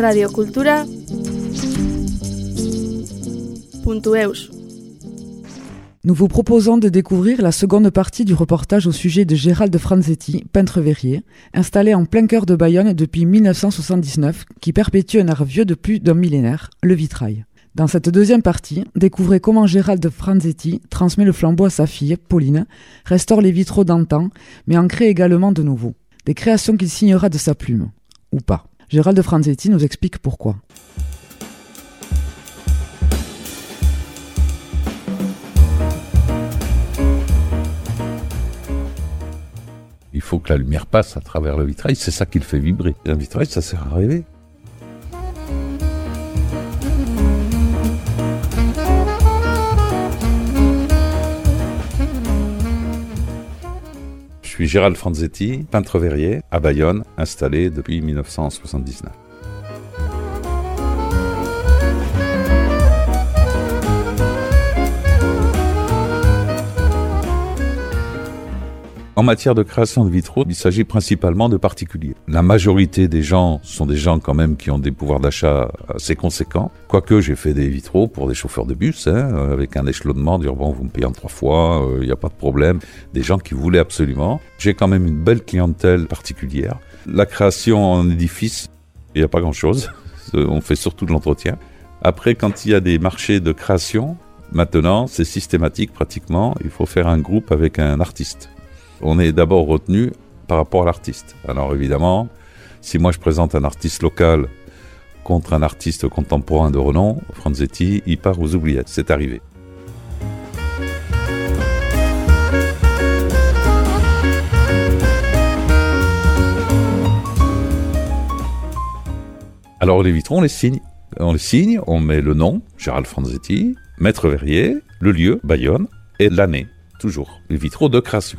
radiocultura.eus Nous vous proposons de découvrir la seconde partie du reportage au sujet de Gérald Franzetti, peintre verrier, installé en plein cœur de Bayonne depuis 1979, qui perpétue un art vieux de plus d'un millénaire, le vitrail. Dans cette deuxième partie, découvrez comment Gérald Franzetti transmet le flambeau à sa fille, Pauline, restaure les vitraux d'antan, mais en crée également de nouveaux. Des créations qu'il signera de sa plume. Ou pas. Gérald Franzetti nous explique pourquoi. Il faut que la lumière passe à travers le vitrail, c'est ça qui le fait vibrer. Un vitrail, ça sert à rêver. Gérald Franzetti, peintre verrier à Bayonne, installé depuis 1979. En matière de création de vitraux, il s'agit principalement de particuliers. La majorité des gens sont des gens quand même qui ont des pouvoirs d'achat assez conséquents. Quoique j'ai fait des vitraux pour des chauffeurs de bus, hein, avec un échelonnement, dire bon vous me payez en trois fois, il euh, n'y a pas de problème. Des gens qui voulaient absolument. J'ai quand même une belle clientèle particulière. La création en édifice, il n'y a pas grand-chose. On fait surtout de l'entretien. Après, quand il y a des marchés de création, maintenant c'est systématique pratiquement. Il faut faire un groupe avec un artiste on est d'abord retenu par rapport à l'artiste. Alors évidemment, si moi je présente un artiste local contre un artiste contemporain de renom, Franzetti, il part aux oubliettes. C'est arrivé. Alors les vitrons, on les signe. On les signe, on met le nom, Gérald Franzetti, Maître Verrier, le lieu, Bayonne, et l'année, toujours. Les vitraux de création.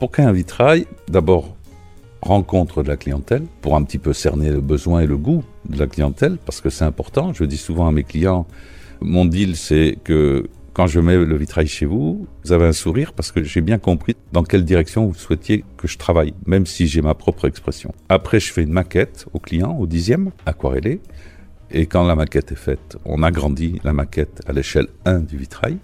Pour qu'un vitrail, d'abord, rencontre de la clientèle, pour un petit peu cerner le besoin et le goût de la clientèle, parce que c'est important. Je dis souvent à mes clients, mon deal, c'est que quand je mets le vitrail chez vous, vous avez un sourire parce que j'ai bien compris dans quelle direction vous souhaitiez que je travaille, même si j'ai ma propre expression. Après, je fais une maquette au client, au dixième, aquarellé. Et quand la maquette est faite, on agrandit la maquette à l'échelle 1 du vitrail,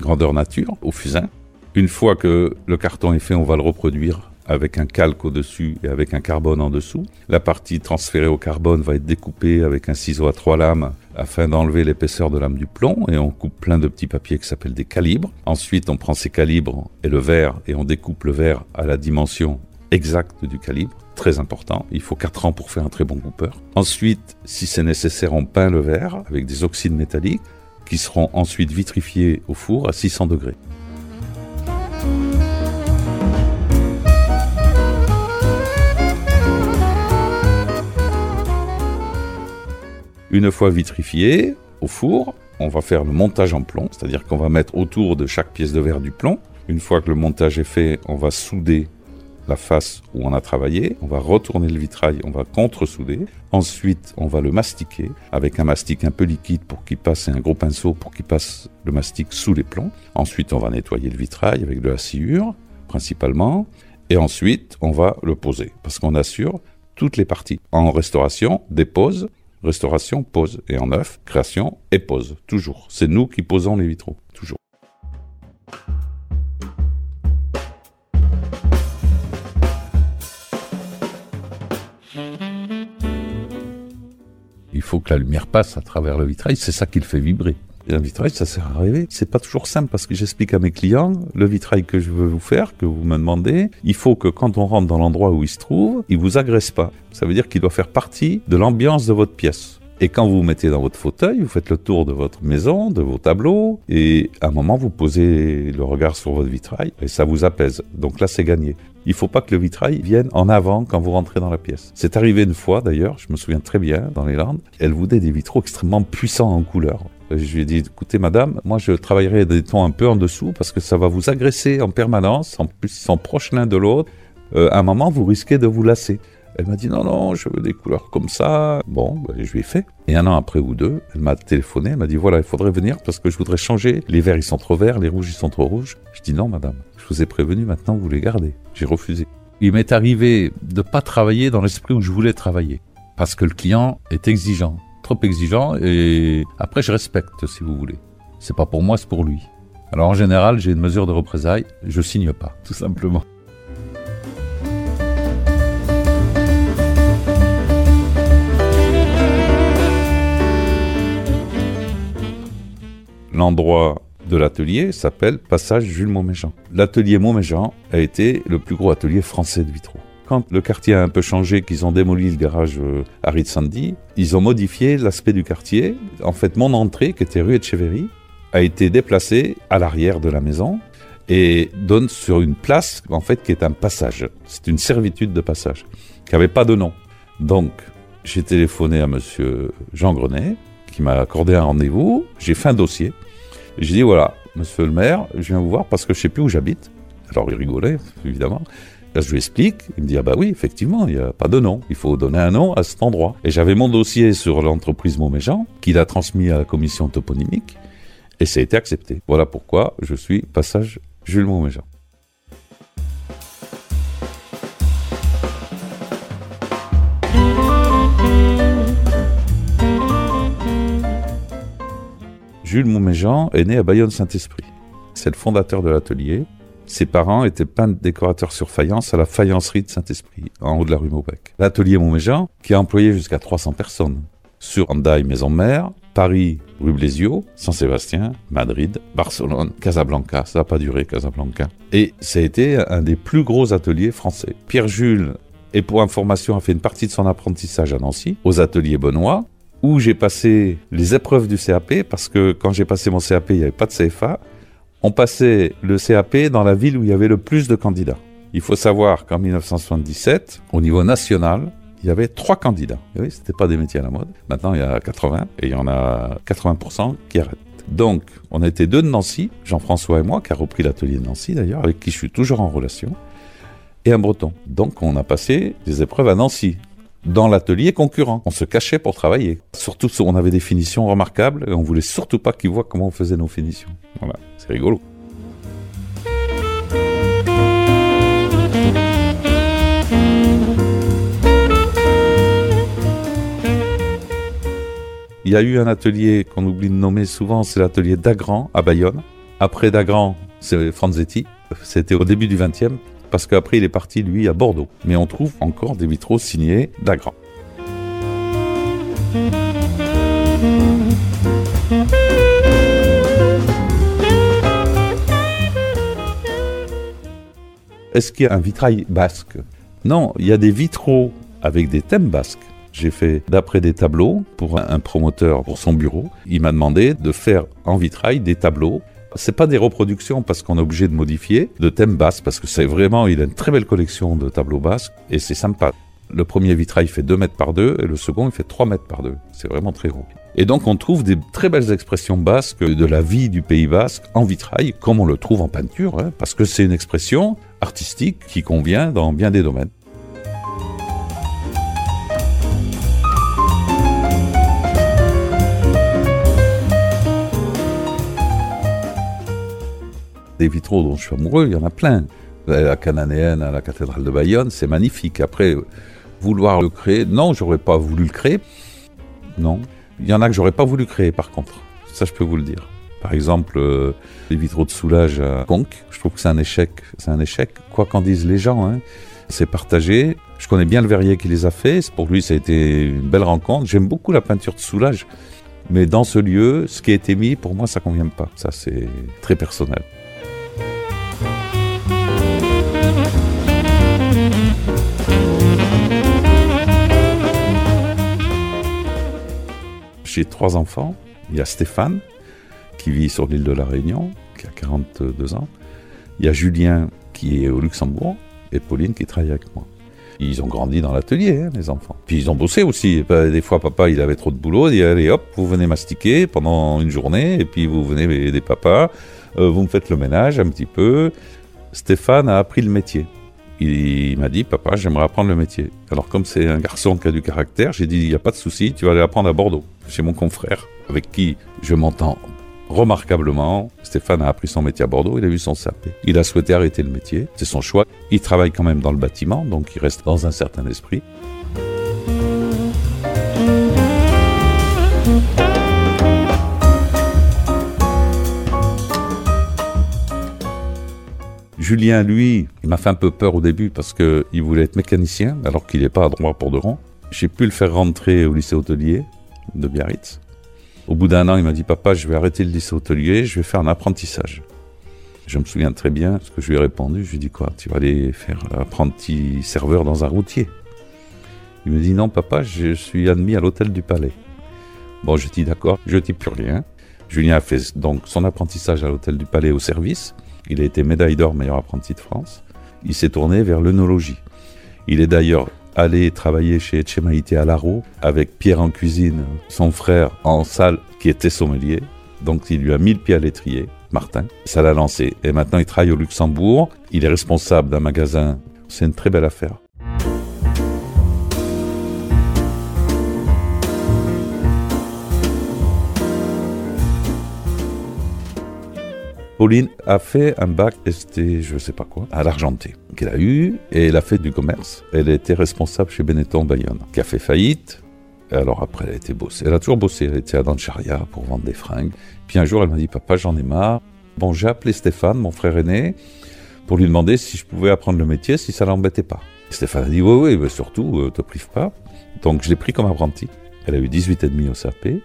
grandeur nature, au fusain. Une fois que le carton est fait, on va le reproduire avec un calque au-dessus et avec un carbone en dessous. La partie transférée au carbone va être découpée avec un ciseau à trois lames afin d'enlever l'épaisseur de lame du plomb et on coupe plein de petits papiers qui s'appellent des calibres. Ensuite, on prend ces calibres et le verre et on découpe le verre à la dimension exacte du calibre. Très important. Il faut 4 ans pour faire un très bon coupeur. Ensuite, si c'est nécessaire, on peint le verre avec des oxydes métalliques qui seront ensuite vitrifiés au four à 600 degrés. Une fois vitrifié au four, on va faire le montage en plomb, c'est-à-dire qu'on va mettre autour de chaque pièce de verre du plomb. Une fois que le montage est fait, on va souder la face où on a travaillé, on va retourner le vitrail, on va contre-souder. Ensuite, on va le mastiquer avec un mastic un peu liquide pour qu'il passe et un gros pinceau pour qu'il passe le mastic sous les plombs. Ensuite, on va nettoyer le vitrail avec de la sciure, principalement. Et ensuite, on va le poser parce qu'on assure toutes les parties. En restauration, dépose, Restauration, pose. Et en neuf, création et pose. Toujours. C'est nous qui posons les vitraux. Toujours. Il faut que la lumière passe à travers le vitrail, c'est ça qui le fait vibrer. Un vitrail, ça sert à rêver. C'est pas toujours simple parce que j'explique à mes clients, le vitrail que je veux vous faire, que vous me demandez, il faut que quand on rentre dans l'endroit où il se trouve, il vous agresse pas. Ça veut dire qu'il doit faire partie de l'ambiance de votre pièce. Et quand vous vous mettez dans votre fauteuil, vous faites le tour de votre maison, de vos tableaux, et à un moment, vous posez le regard sur votre vitrail, et ça vous apaise. Donc là, c'est gagné. Il faut pas que le vitrail vienne en avant quand vous rentrez dans la pièce. C'est arrivé une fois, d'ailleurs, je me souviens très bien, dans les Landes, elle voulait des vitraux extrêmement puissants en couleur. Je lui ai dit, écoutez madame, moi je travaillerai des tons un peu en dessous parce que ça va vous agresser en permanence. En plus, ils sont proches l'un de l'autre. Euh, à un moment, vous risquez de vous lasser. Elle m'a dit non, non, je veux des couleurs comme ça. Bon, ben, je lui ai fait. Et un an après ou deux, elle m'a téléphoné, elle m'a dit voilà, il faudrait venir parce que je voudrais changer. Les verts, ils sont trop verts, les rouges, ils sont trop rouges. Je dis non, madame, je vous ai prévenu, maintenant vous les gardez. J'ai refusé. Il m'est arrivé de pas travailler dans l'esprit où je voulais travailler parce que le client est exigeant, trop exigeant et après je respecte si vous voulez. C'est pas pour moi, c'est pour lui. Alors en général, j'ai une mesure de représailles, je signe pas, tout simplement. L'endroit de l'atelier s'appelle Passage Jules Montméjean. L'atelier Montméjean a été le plus gros atelier français de vitraux. Quand le quartier a un peu changé, qu'ils ont démoli le garage Harry euh, Sandy, ils ont modifié l'aspect du quartier. En fait, mon entrée, qui était rue Etcheverry, a été déplacée à l'arrière de la maison et donne sur une place, en fait, qui est un passage. C'est une servitude de passage, qui n'avait pas de nom. Donc, j'ai téléphoné à monsieur Jean Grenet, qui m'a accordé un rendez-vous. J'ai fait un dossier. J'ai dit, voilà, monsieur le maire, je viens vous voir parce que je sais plus où j'habite. Alors, il rigolait, évidemment. Là, je lui explique. Il me dit, ah bah oui, effectivement, il n'y a pas de nom. Il faut donner un nom à cet endroit. Et j'avais mon dossier sur l'entreprise Montméjean, qu'il a transmis à la commission toponymique. Et ça a été accepté. Voilà pourquoi je suis passage Jules Montméjean. Jules Montméjean est né à Bayonne-Saint-Esprit. C'est le fondateur de l'atelier. Ses parents étaient peintres décorateurs sur faïence à la faïencerie de Saint-Esprit, en haut de la rue Maubec. L'atelier Montméjean, qui a employé jusqu'à 300 personnes, sur Andaille Maison Mère, Paris, rue Blésio, Saint-Sébastien, Madrid, Barcelone, Casablanca. Ça n'a pas duré, Casablanca. Et ça a été un des plus gros ateliers français. Pierre Jules, et pour information, a fait une partie de son apprentissage à Nancy, aux ateliers Benoît, où j'ai passé les épreuves du CAP, parce que quand j'ai passé mon CAP, il n'y avait pas de CFA. On passait le CAP dans la ville où il y avait le plus de candidats. Il faut savoir qu'en 1977, au niveau national, il y avait trois candidats. Et oui, pas des métiers à la mode. Maintenant, il y a 80 et il y en a 80% qui arrêtent. Donc, on était deux de Nancy, Jean-François et moi, qui a repris l'atelier de Nancy d'ailleurs, avec qui je suis toujours en relation, et un breton. Donc, on a passé des épreuves à Nancy dans l'atelier concurrent. On se cachait pour travailler. Surtout, on avait des finitions remarquables et on voulait surtout pas qu'ils voient comment on faisait nos finitions. Voilà, c'est rigolo. Il y a eu un atelier qu'on oublie de nommer souvent, c'est l'atelier d'Agran à Bayonne. Après Dagran, c'est Franzetti. C'était au début du 20e parce qu'après il est parti lui à Bordeaux. Mais on trouve encore des vitraux signés d'Agrand. Est-ce qu'il y a un vitrail basque? Non, il y a des vitraux avec des thèmes basques. J'ai fait d'après des tableaux pour un promoteur pour son bureau. Il m'a demandé de faire en vitrail des tableaux c'est pas des reproductions parce qu'on est obligé de modifier, de thèmes basques, parce que c'est vraiment, il a une très belle collection de tableaux basques et c'est sympa. Le premier vitrail fait 2 mètres par 2 et le second il fait 3 mètres par 2. C'est vraiment très gros. Et donc on trouve des très belles expressions basques de la vie du Pays basque en vitrail, comme on le trouve en peinture, hein, parce que c'est une expression artistique qui convient dans bien des domaines. Des vitraux dont je suis amoureux, il y en a plein. La cananéenne à la cathédrale de Bayonne, c'est magnifique. Après, vouloir le créer, non, j'aurais pas voulu le créer. Non. Il y en a que j'aurais pas voulu créer, par contre. Ça, je peux vous le dire. Par exemple, euh, les vitraux de soulage à Conques, je trouve que c'est un échec. C'est un échec, quoi qu'en disent les gens. Hein. C'est partagé. Je connais bien le verrier qui les a fait. Pour lui, ça a été une belle rencontre. J'aime beaucoup la peinture de soulage. Mais dans ce lieu, ce qui a été mis, pour moi, ça convient pas. Ça, c'est très personnel. J'ai trois enfants. Il y a Stéphane, qui vit sur l'île de la Réunion, qui a 42 ans. Il y a Julien, qui est au Luxembourg, et Pauline, qui travaille avec moi. Ils ont grandi dans l'atelier, hein, les enfants. Puis ils ont bossé aussi. Des fois, papa, il avait trop de boulot. Il dit, allez, hop, vous venez mastiquer pendant une journée, et puis vous venez aider papa. Euh, vous me faites le ménage un petit peu. Stéphane a appris le métier. Il m'a dit, papa, j'aimerais apprendre le métier. Alors comme c'est un garçon qui a du caractère, j'ai dit, il n'y a pas de souci, tu vas aller apprendre à Bordeaux, chez mon confrère, avec qui je m'entends remarquablement. Stéphane a appris son métier à Bordeaux, il a eu son CAP. Il a souhaité arrêter le métier, c'est son choix. Il travaille quand même dans le bâtiment, donc il reste dans un certain esprit. Julien, lui, il m'a fait un peu peur au début parce qu'il voulait être mécanicien alors qu'il n'est pas à droit pour de rang. J'ai pu le faire rentrer au lycée hôtelier de Biarritz. Au bout d'un an, il m'a dit Papa, je vais arrêter le lycée hôtelier, je vais faire un apprentissage. Je me souviens très bien ce que je lui ai répondu. Je lui ai dit Quoi Tu vas aller faire apprenti serveur dans un routier? Il me dit Non, papa, je suis admis à l'hôtel du Palais. Bon, je dis D'accord, je dis plus rien. Julien a fait donc son apprentissage à l'hôtel du Palais au service. Il a été médaille d'or meilleur apprenti de France. Il s'est tourné vers l'œnologie. Il est d'ailleurs allé travailler chez Etchemaïté à Laro avec Pierre en cuisine, son frère en salle qui était sommelier. Donc il lui a mis le pied à l'étrier, Martin. Ça l'a lancé. Et maintenant il travaille au Luxembourg. Il est responsable d'un magasin. C'est une très belle affaire. Pauline a fait un bac ST, je sais pas quoi, à l'Argenté, qu'elle a eu, et elle a fait du commerce. Elle était responsable chez Benetton Bayonne, qui a fait faillite. Et alors après, elle a été bossée. Elle a toujours bossé. Elle était à Dancharia pour vendre des fringues. Puis un jour, elle m'a dit, papa, j'en ai marre. Bon, j'ai appelé Stéphane, mon frère aîné, pour lui demander si je pouvais apprendre le métier, si ça l'embêtait pas. Stéphane a dit, oui, oui, mais surtout, euh, te prive pas. Donc je l'ai pris comme apprenti. Elle a eu 18 et demi au CAP.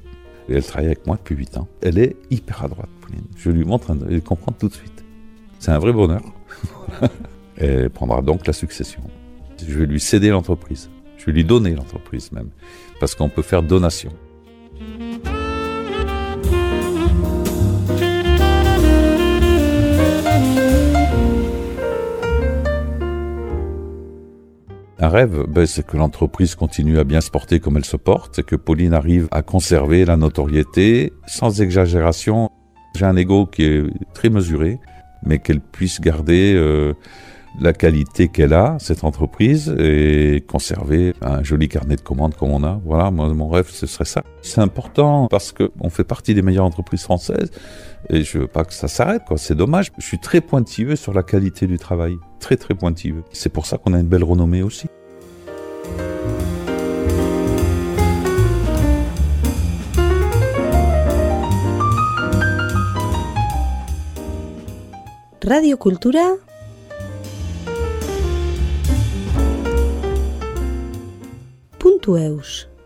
Elle travaille avec moi depuis 8 ans. Elle est hyper à droite, Pauline. Je lui montre, elle comprend tout de suite. C'est un vrai bonheur. elle prendra donc la succession. Je vais lui céder l'entreprise. Je vais lui donner l'entreprise même. Parce qu'on peut faire donation. Un rêve, ben, c'est que l'entreprise continue à bien se porter comme elle se porte, c'est que Pauline arrive à conserver la notoriété sans exagération. J'ai un ego qui est très mesuré, mais qu'elle puisse garder euh, la qualité qu'elle a, cette entreprise, et conserver un joli carnet de commandes comme on a. Voilà, moi, mon rêve, ce serait ça. C'est important parce qu'on fait partie des meilleures entreprises françaises, et je veux pas que ça s'arrête, quoi. C'est dommage. Je suis très pointilleux sur la qualité du travail. Très, très pointilleux. C'est pour ça qu'on a une belle renommée aussi. Radio Cultura tu.